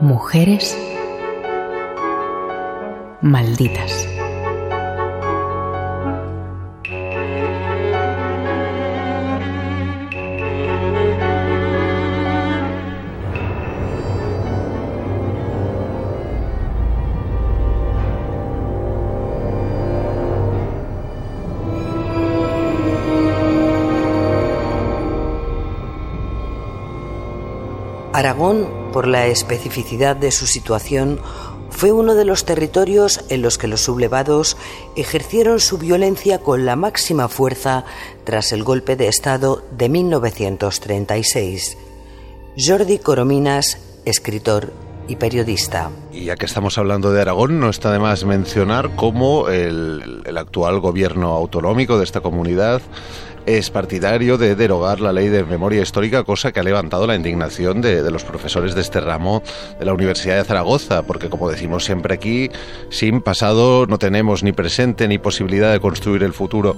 Mujeres malditas. Aragón, por la especificidad de su situación, fue uno de los territorios en los que los sublevados ejercieron su violencia con la máxima fuerza tras el golpe de Estado de 1936. Jordi Corominas, escritor y periodista. Y ya que estamos hablando de Aragón, no está de más mencionar cómo el, el actual gobierno autonómico de esta comunidad es partidario de derogar la ley de memoria histórica, cosa que ha levantado la indignación de, los profesores de este ramo de la Universidad de Zaragoza, porque como decimos siempre aquí, sin pasado no tenemos ni presente ni posibilidad de construir el futuro.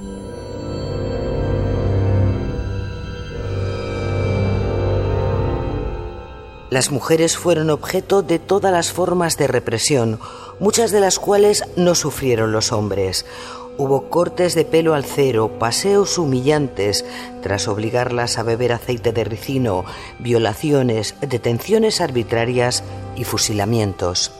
Las mujeres fueron objeto de todas las formas de represión, muchas de las cuales no sufrieron los hombres. Hubo cortes de pelo al cero, paseos humillantes tras obligarlas a beber aceite de ricino, violaciones, detenciones arbitrarias y fusilamientos.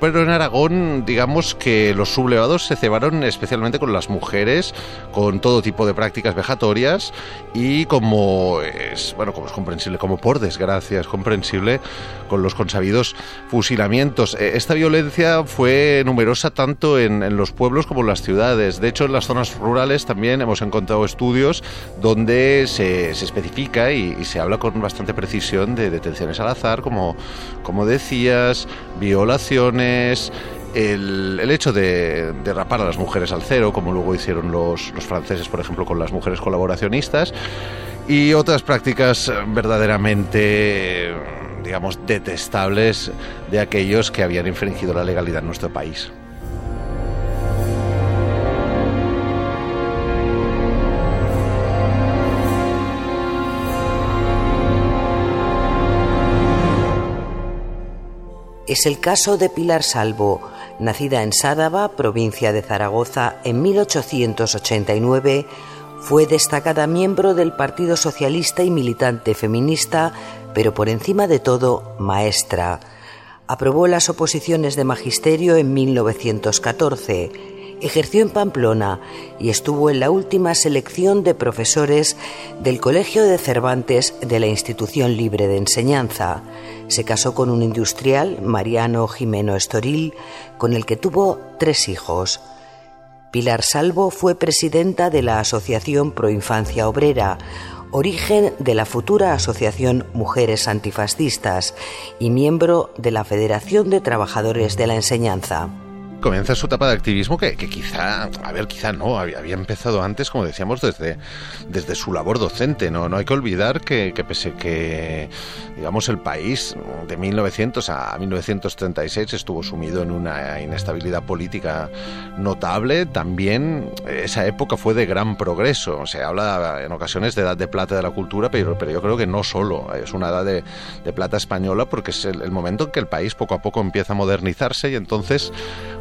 Pero en Aragón, digamos que los sublevados se cebaron especialmente con las mujeres, con todo tipo de prácticas vejatorias y como es, bueno, como es comprensible, como por desgracia es comprensible, con los consabidos fusilamientos. E, esta violencia fue numerosa tanto en, los pueblos como en las ciudades. De hecho, en las zonas rurales también hemos encontrado estudios donde se, especifica y, y, se habla con bastante precisión de detenciones al azar, como, como decías, violaciones, el, hecho de, rapar a las mujeres al cero, como luego hicieron los, los franceses, por ejemplo, con las mujeres colaboracionistas, y otras prácticas verdaderamente, digamos, detestables de aquellos que habían infringido la legalidad en nuestro país. Es el caso de Pilar Salvo, nacida en Sádava, provincia de Zaragoza, en 1889, fue destacada miembro del Partido Socialista y militante feminista, pero por encima de todo, maestra. Aprobó las oposiciones de magisterio en 1914 ejerció en Pamplona y estuvo en la última selección de profesores del Colegio de Cervantes de la Institución Libre de Enseñanza. Se casó con un industrial, Mariano Jimeno Estoril, con el que tuvo tres hijos. Pilar Salvo fue presidenta de la Asociación Proinfancia Obrera, origen de la futura Asociación Mujeres Antifascistas y miembro de la Federación de Trabajadores de la Enseñanza comienza su etapa de activismo que, quizá, a ver, quizá no, había, empezado antes, como decíamos, desde, desde su labor docente. No, no hay que olvidar que, que pese que, digamos, el país de 1900 a 1936 estuvo sumido en una inestabilidad política notable, también esa época fue de gran progreso. Se habla en ocasiones de edad de plata de la cultura, pero, pero yo creo que no solo, es una edad de, plata española porque es el momento en que el país poco a poco empieza a modernizarse y entonces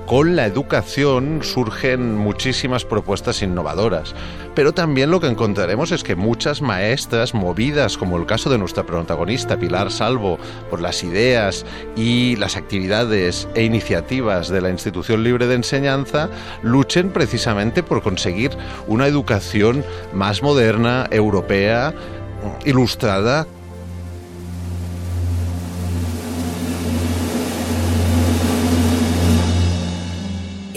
con la educación surgen muchísimas propuestas innovadoras, pero también lo que encontraremos es que muchas maestras movidas, como el caso de nuestra protagonista Pilar Salvo, por las ideas y las actividades e iniciativas de la institución libre de enseñanza, luchen precisamente por conseguir una educación más moderna, europea, ilustrada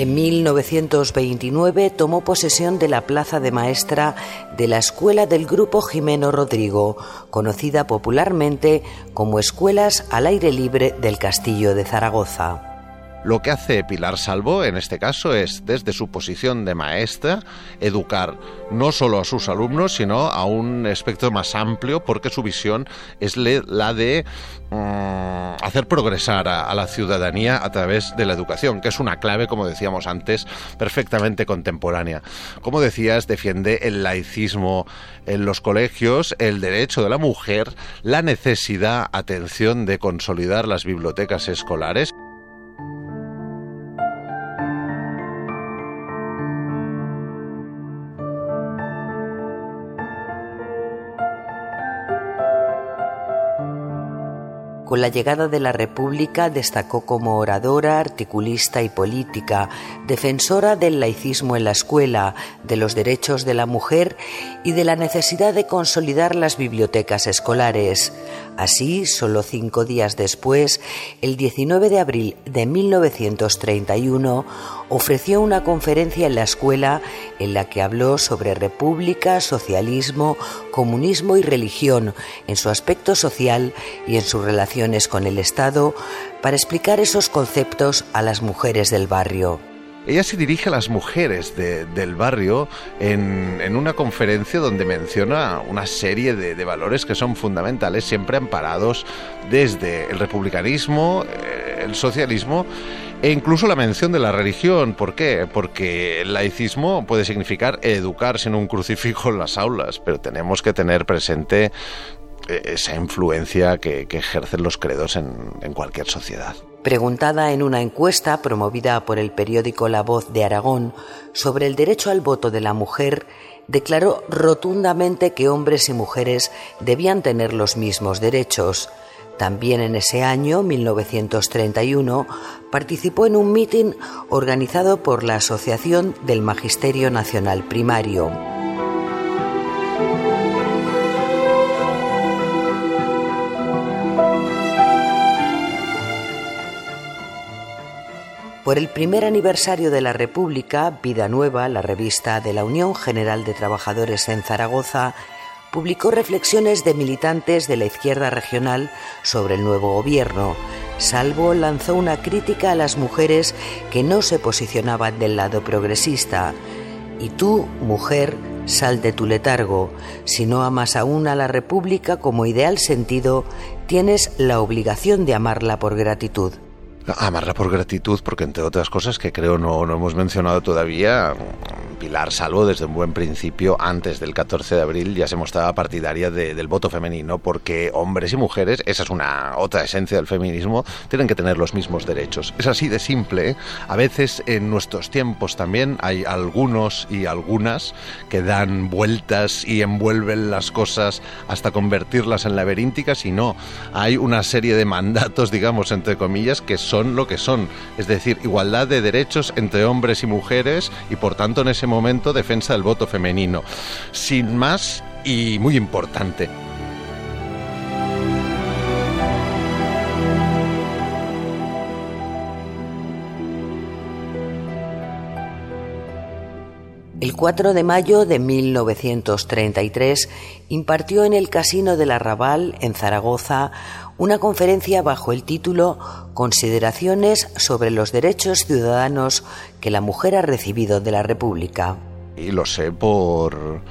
En 1929 tomó posesión de la plaza de maestra de la Escuela del Grupo Jimeno Rodrigo, conocida popularmente como Escuelas al Aire Libre del Castillo de Zaragoza. Lo que hace Pilar Salvo en este caso es, desde su posición de maestra, educar no solo a sus alumnos, sino a un espectro más amplio, porque su visión es la de mm, hacer progresar a, la ciudadanía a través de la educación, que es una clave, como decíamos antes, perfectamente contemporánea. Como decías, defiende el laicismo en los colegios, el derecho de la mujer, la necesidad, atención, de consolidar las bibliotecas escolares. Con la llegada de la República destacó como oradora, articulista y política, defensora del laicismo en la escuela, de los derechos de la mujer y de la necesidad de consolidar las bibliotecas escolares. Así, solo cinco días después, el 19 de abril de 1931, ofreció una conferencia en la escuela en la que habló sobre república, socialismo, comunismo y religión en su aspecto social y en sus relaciones con el Estado para explicar esos conceptos a las mujeres del barrio. Ella se dirige a las mujeres del barrio en, una conferencia donde menciona una serie de, valores que son fundamentales, siempre amparados desde el republicanismo, eh, el socialismo e incluso la mención de la religión. ¿Por qué? Porque el laicismo puede significar educar sin un crucifijo en las aulas, pero tenemos que tener presente esa influencia que, ejercen los credos en cualquier sociedad. Preguntada en una encuesta promovida por el periódico La Voz de Aragón sobre el derecho al voto de la mujer, declaró rotundamente que hombres y mujeres debían tener los mismos derechos. También en ese año, 1931, participó en un mitin organizado por la Asociación del Magisterio Nacional Primario. Por el primer aniversario de la República, Vida Nueva, la revista de la Unión General de Trabajadores en Zaragoza, publicó reflexiones de militantes de la izquierda regional sobre el nuevo gobierno. Salvo lanzó una crítica a las mujeres que no se posicionaban del lado progresista. Y tú, mujer, sal de tu letargo. Si no amas aún a la República como ideal sentido, tienes la obligación de amarla por gratitud. Amarla por gratitud, porque entre otras cosas que creo no, no hemos mencionado todavía, Pilar Salvo desde un buen principio, antes del 14 de abril, ya se mostraba partidaria del voto femenino, porque hombres y mujeres, esa es una otra esencia del feminismo, tienen que tener los mismos derechos. Es así de simple. ¿eh? A veces en nuestros tiempos también hay algunos y algunas que dan vueltas y envuelven las cosas hasta convertirlas en laberínticas y no. Hay una serie de mandatos, digamos, entre comillas, que son lo que son. Es decir, igualdad de derechos entre hombres y mujeres y por tanto en ese momento defensa del voto femenino. Sin más y muy importante. El 4 de mayo de 1933 impartió en el Casino del Arrabal, en Zaragoza, una conferencia bajo el título Consideraciones sobre los derechos ciudadanos que la mujer ha recibido de la República. Y lo sé por,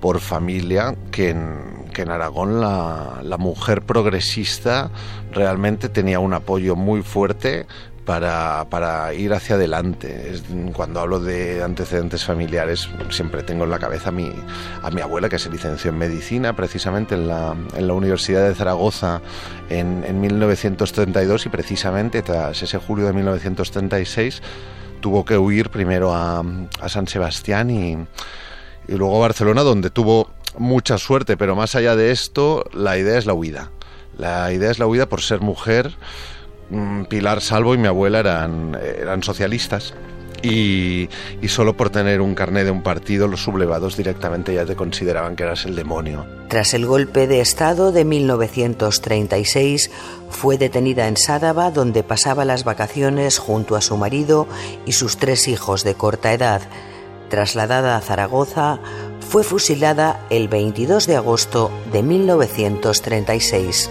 por familia que en, que en Aragón la, la mujer progresista realmente tenía un apoyo muy fuerte para, para, ir hacia adelante. cuando hablo de antecedentes familiares, siempre tengo en la cabeza a mi, a mi abuela, que se licenció en medicina precisamente en la, en la Universidad de Zaragoza en, en 1932 y precisamente tras ese julio de 1936 tuvo que huir primero a, a San Sebastián y, y luego a Barcelona, donde tuvo mucha suerte, pero más allá de esto, la idea es la huida. La idea es la huida por ser mujer Pilar Salvo y mi abuela eran, eran socialistas. Y, y, solo por tener un carné de un partido, los sublevados directamente ya te consideraban que eras el demonio. Tras el golpe de Estado de 1936, fue detenida en Sádaba, donde pasaba las vacaciones junto a su marido y sus tres hijos de corta edad. Trasladada a Zaragoza, fue fusilada el 22 de agosto de 1936.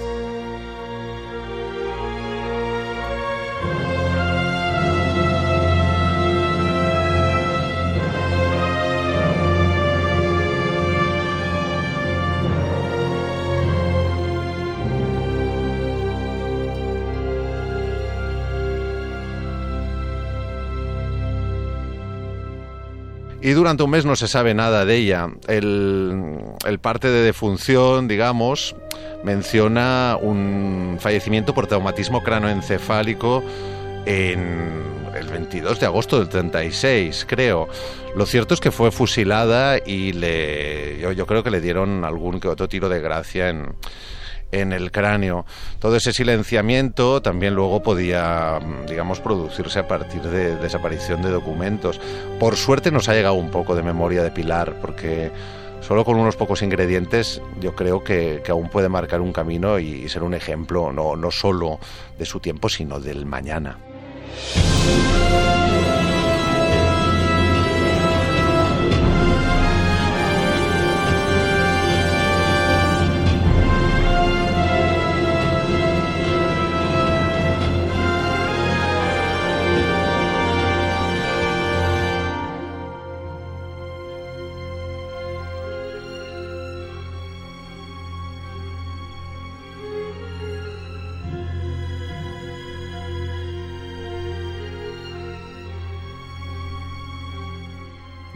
Y durante un mes no se sabe nada de ella. El, el parte de defunción, digamos, menciona un fallecimiento por traumatismo cranoencefálico en el 22 de agosto del 36, creo. Lo cierto es que fue fusilada y le, yo, yo creo que le dieron algún que otro tiro de gracia en, en el cráneo. Todo ese silenciamiento también luego podía, digamos, producirse a partir de desaparición de documentos. Por suerte nos ha llegado un poco de memoria de Pilar, porque solo con unos pocos ingredientes yo creo que, que aún puede marcar un camino y ser un ejemplo no, no solo de su tiempo, sino del mañana.